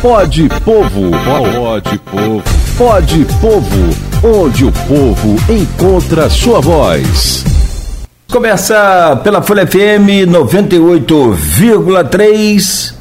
Pode Povo. Pode Povo. Pode Povo. Onde o povo encontra sua voz. Começa pela Folha FM 98,3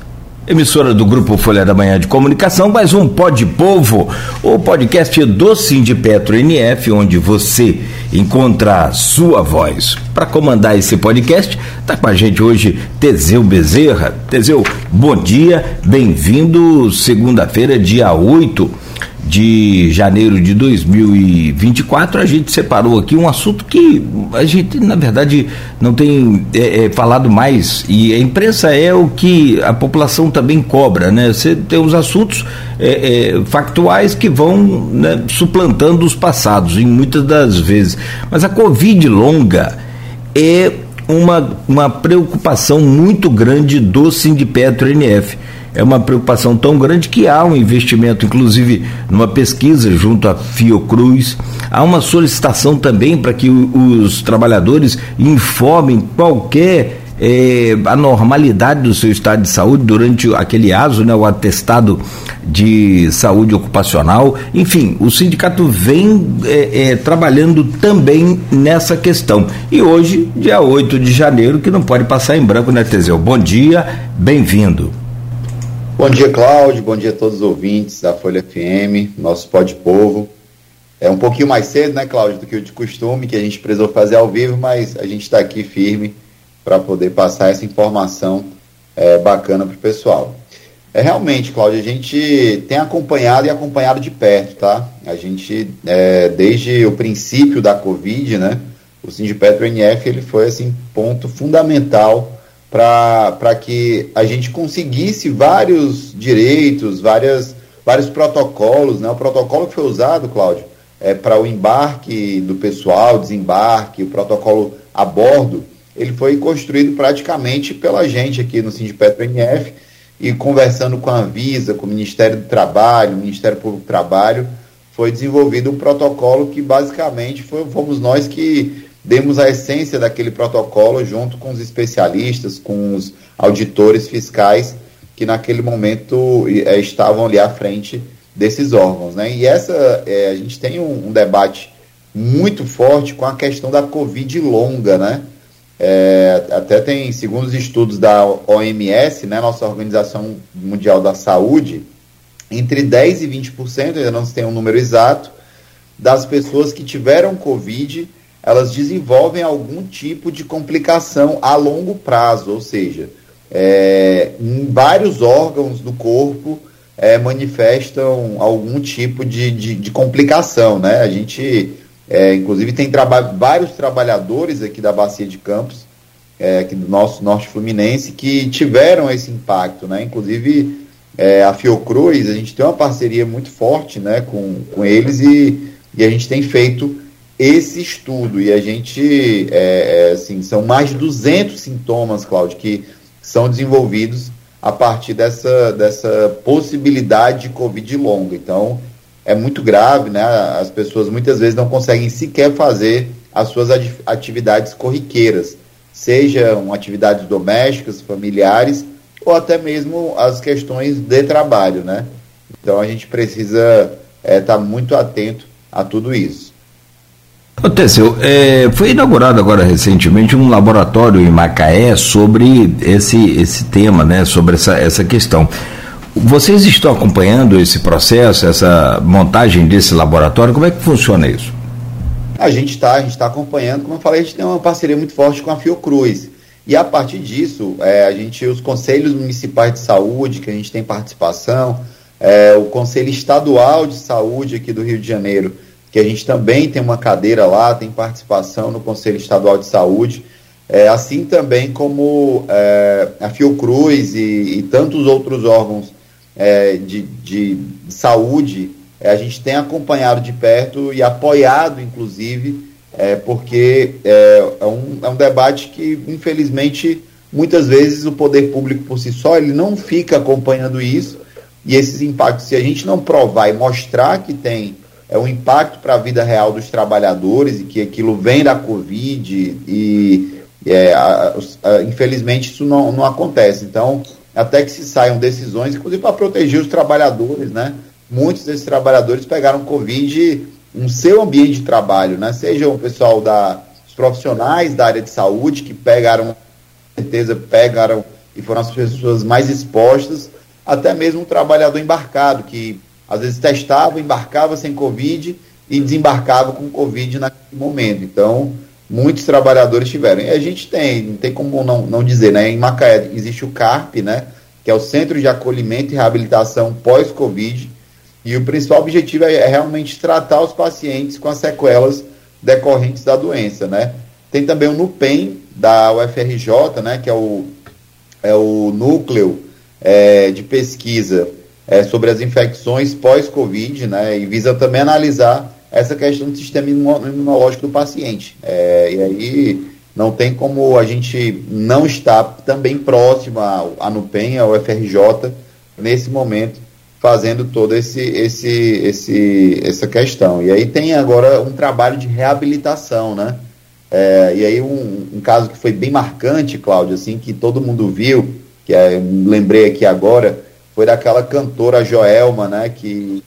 emissora do Grupo Folha da Manhã de Comunicação, mais um Pod Povo, o podcast do Sindipetro NF, onde você encontra a sua voz. Para comandar esse podcast, está com a gente hoje Teseu Bezerra. Teseu, bom dia, bem-vindo, segunda-feira, dia 8 de janeiro de 2024, a gente separou aqui um assunto que a gente, na verdade, não tem é, é, falado mais. E a imprensa é o que a população também cobra, né? Você tem os assuntos é, é factuais que vão né, suplantando os passados, em muitas das vezes. Mas a Covid longa é uma, uma preocupação muito grande do Sindipetro NF é uma preocupação tão grande que há um investimento, inclusive numa pesquisa junto à Fiocruz. Há uma solicitação também para que os trabalhadores informem qualquer é, anormalidade do seu estado de saúde durante aquele ASO, né, o atestado de saúde ocupacional. Enfim, o sindicato vem é, é, trabalhando também nessa questão. E hoje, dia 8 de janeiro, que não pode passar em branco, né, Teseu? Bom dia, bem-vindo. Bom dia, Cláudio. Bom dia a todos os ouvintes da Folha FM, nosso Pode Povo. É um pouquinho mais cedo, né, Cláudio, do que o de costume, que a gente precisou fazer ao vivo, mas a gente está aqui firme para poder passar essa informação é, bacana para o pessoal. É realmente, Cláudio, a gente tem acompanhado e acompanhado de perto, tá? A gente, é, desde o princípio da Covid, né, o Sindipetro NF, ele foi, assim, ponto fundamental para que a gente conseguisse vários direitos, várias, vários protocolos. Né? O protocolo que foi usado, Cláudio, é, para o embarque do pessoal, desembarque, o protocolo a bordo, ele foi construído praticamente pela gente aqui no Sindipetro NF e conversando com a Anvisa, com o Ministério do Trabalho, o Ministério Público do Trabalho, foi desenvolvido um protocolo que basicamente foi, fomos nós que demos a essência daquele protocolo junto com os especialistas, com os auditores fiscais que naquele momento é, estavam ali à frente desses órgãos. Né? E essa, é, a gente tem um, um, debate muito forte com a questão da Covid longa, né? É, até tem, segundo os estudos da OMS, né, nossa Organização Mundial da Saúde, entre 10% e 20%, ainda não se tem um número exato, das pessoas que tiveram Covid elas desenvolvem algum tipo de complicação a longo prazo, ou seja, é, em vários órgãos do corpo é, manifestam algum tipo de, de, de, complicação, né? A gente, é, inclusive, tem traba vários trabalhadores aqui da Bacia de Campos, é, aqui do nosso Norte Fluminense, que tiveram esse impacto, né? Inclusive, é, a Fiocruz, a gente tem uma parceria muito forte, né, com, com eles e, e a gente tem feito esse estudo e a gente, é, é, assim, são mais de 200 sintomas, Cláudio, que são desenvolvidos a partir dessa, dessa possibilidade de Covid longa. Então, é muito grave, né? As pessoas muitas vezes não conseguem sequer fazer as suas atividades corriqueiras, sejam atividades domésticas, familiares, ou até mesmo as questões de trabalho, né? Então, a gente precisa estar é, tá muito atento a tudo isso. Aconteceu, é, foi inaugurado agora recentemente um laboratório em Macaé sobre esse, esse tema, né, sobre essa, essa questão. Vocês estão acompanhando esse processo, essa montagem desse laboratório? Como é que funciona isso? A gente está, a gente está acompanhando. Como eu falei, a gente tem uma parceria muito forte com a Fiocruz. E a partir disso, é, a gente, os conselhos municipais de saúde, que a gente tem participação, é, o Conselho Estadual de Saúde aqui do Rio de Janeiro, que a gente também tem uma cadeira lá, tem participação no Conselho Estadual de Saúde, é, assim também como é, a Fiocruz e, e tantos outros órgãos é, de, de, saúde, é, a gente tem acompanhado de perto e apoiado, inclusive, é, porque é, um, é um debate que, infelizmente, muitas vezes o poder público por si só ele não fica acompanhando isso e esses impactos, se a gente não provar e mostrar que tem é um impacto para a vida real dos trabalhadores e que aquilo vem da Covid e, é, a, a, infelizmente isso não, não acontece. Então, até que se saiam decisões, inclusive para proteger os trabalhadores, né? Muitos desses trabalhadores pegaram Covid no seu ambiente de trabalho, né? Seja o pessoal da os profissionais da área de saúde que pegaram, com certeza pegaram e foram as pessoas mais expostas, até mesmo um trabalhador embarcado que às vezes testava, embarcava sem Covid e desembarcava com Covid naquele momento. Então, muitos trabalhadores tiveram. E a gente tem, não tem como não, não dizer, né? Em Macaé existe o CARP, né? Que é o Centro de Acolhimento e Reabilitação Pós-Covid. E o principal objetivo é, é realmente tratar os pacientes com as sequelas decorrentes da doença, né? Tem também o NUPEM, da UFRJ, né? Que é o, é o núcleo é, de pesquisa é, sobre as infecções pós-Covid, né? E visa também analisar essa questão do sistema imunológico do paciente. É, e aí não tem como a gente não estar também próximo à, NUPEM, ao FRJ, nesse momento, fazendo toda esse, esse, esse, essa questão. E aí tem agora um trabalho de reabilitação, né? É, e aí um, um, caso que foi bem marcante, Cláudio, assim, que todo mundo viu, que é, lembrei aqui agora, foi daquela cantora Joelma, né, que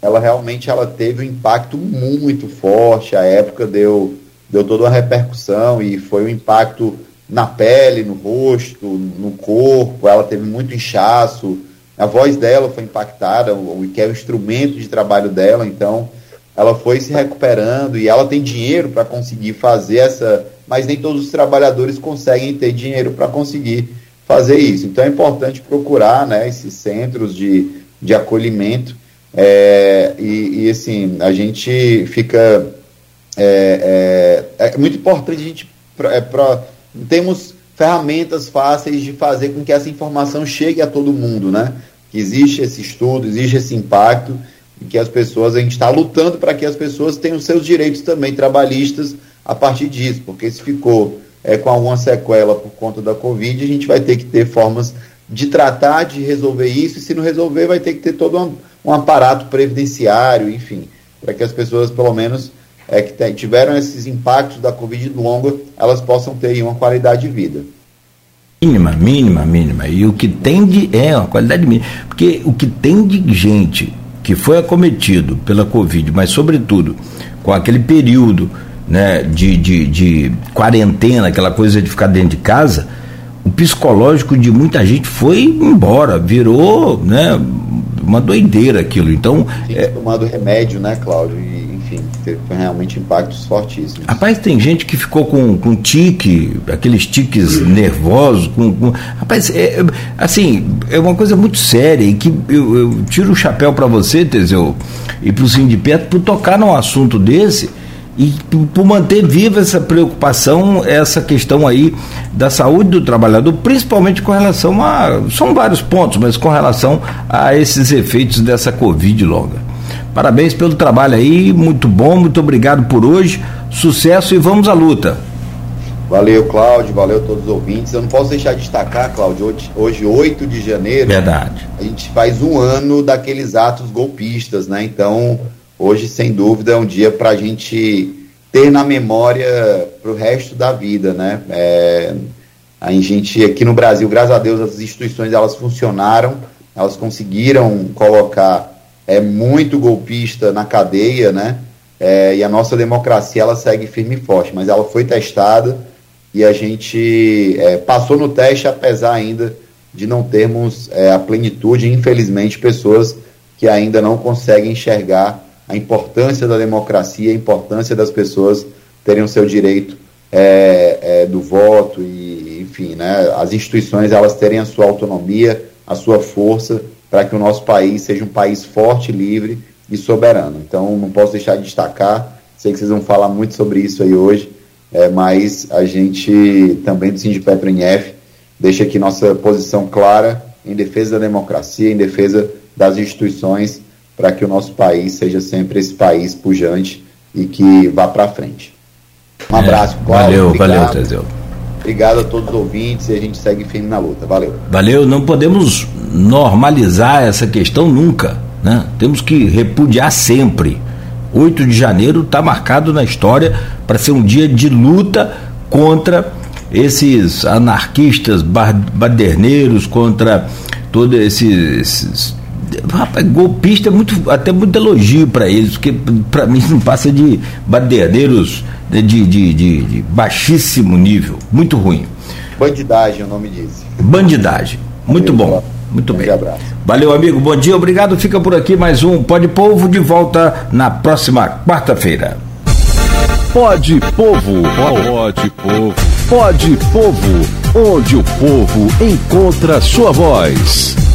ela realmente ela teve um impacto muito forte. A época deu, deu toda uma repercussão e foi um impacto na pele, no rosto, no corpo. Ela teve muito inchaço. A voz dela foi impactada, o que é o instrumento de trabalho dela. Então, ela foi se recuperando e ela tem dinheiro para conseguir fazer essa. Mas nem todos os trabalhadores conseguem ter dinheiro para conseguir fazer isso. Então, é importante procurar né, esses centros de, de acolhimento é, e, e, assim, a gente fica. É, é, é muito importante a gente. É, pra, temos ferramentas fáceis de fazer com que essa informação chegue a todo mundo, né? Que existe esse estudo, existe esse impacto, e que as pessoas, a gente está lutando para que as pessoas tenham seus direitos também trabalhistas a partir disso, porque se ficou é, com alguma sequela por conta da Covid, a gente vai ter que ter formas de tratar, de resolver isso, e se não resolver, vai ter que ter todo um, um aparato previdenciário, enfim, para que as pessoas, pelo menos, é, que tiveram esses impactos da Covid longa, elas possam ter uma qualidade de vida. Mínima, mínima, mínima. E o que tem de. É, uma qualidade mínima. Porque o que tem de gente que foi acometido pela Covid, mas sobretudo com aquele período né, de, de, de quarentena, aquela coisa de ficar dentro de casa o psicológico de muita gente foi embora, virou né, uma doideira aquilo. Então. Tem é... tomado remédio, né, Cláudio? E, enfim, teve realmente impactos fortíssimos. Rapaz, tem gente que ficou com, com tique, aqueles tiques nervosos. Com, com... Rapaz, é, assim, é uma coisa muito séria e que eu, eu tiro o chapéu para você, Teseu, e para o Sindicato por tocar num assunto desse e por manter viva essa preocupação, essa questão aí da saúde do trabalhador, principalmente com relação a. São vários pontos, mas com relação a esses efeitos dessa Covid longa. Parabéns pelo trabalho aí, muito bom, muito obrigado por hoje, sucesso e vamos à luta. Valeu, Cláudio, valeu a todos os ouvintes. Eu não posso deixar de destacar, Cláudio, hoje, hoje 8 de janeiro. Verdade. A gente faz um ano daqueles atos golpistas, né? Então hoje, sem dúvida, é um dia para a gente ter na memória para o resto da vida, né? É, a gente aqui no Brasil, graças a Deus, as instituições elas funcionaram, elas conseguiram colocar é muito golpista na cadeia, né? É, e a nossa democracia ela segue firme e forte, mas ela foi testada e a gente é, passou no teste, apesar ainda de não termos é, a plenitude, infelizmente, pessoas que ainda não conseguem enxergar a importância da democracia, a importância das pessoas terem o seu direito é, é, do voto e, enfim, né, as instituições elas terem a sua autonomia, a sua força para que o nosso país seja um país forte, livre e soberano. Então, não posso deixar de destacar, sei que vocês vão falar muito sobre isso aí hoje, é, mas a gente também do Sindipetro NF deixa aqui nossa posição clara em defesa da democracia, em defesa das instituições para que o nosso país seja sempre esse país pujante e que vá para frente. Um abraço, é, Cláudio. Valeu, obrigado. valeu, Teseu. Obrigado a todos os ouvintes e a gente segue firme na luta. Valeu. Valeu, não podemos normalizar essa questão nunca, né? Temos que repudiar sempre. 8 de janeiro está marcado na história para ser um dia de luta contra esses anarquistas baderneiros contra todos esses, esses Rapaz, golpista é muito, até muito elogio para eles, porque para mim não passa de baderneiros de, de, de, de, baixíssimo nível, muito ruim. Bandidagem é o nome disso. Bandidagem. Muito bom. Muito bem. Abraço. Valeu, amigo. Bom dia, obrigado. Fica por aqui mais um Pode Povo de volta na próxima quarta-feira. Pode Povo. Pode Povo. Pode Povo. Onde o povo encontra sua voz.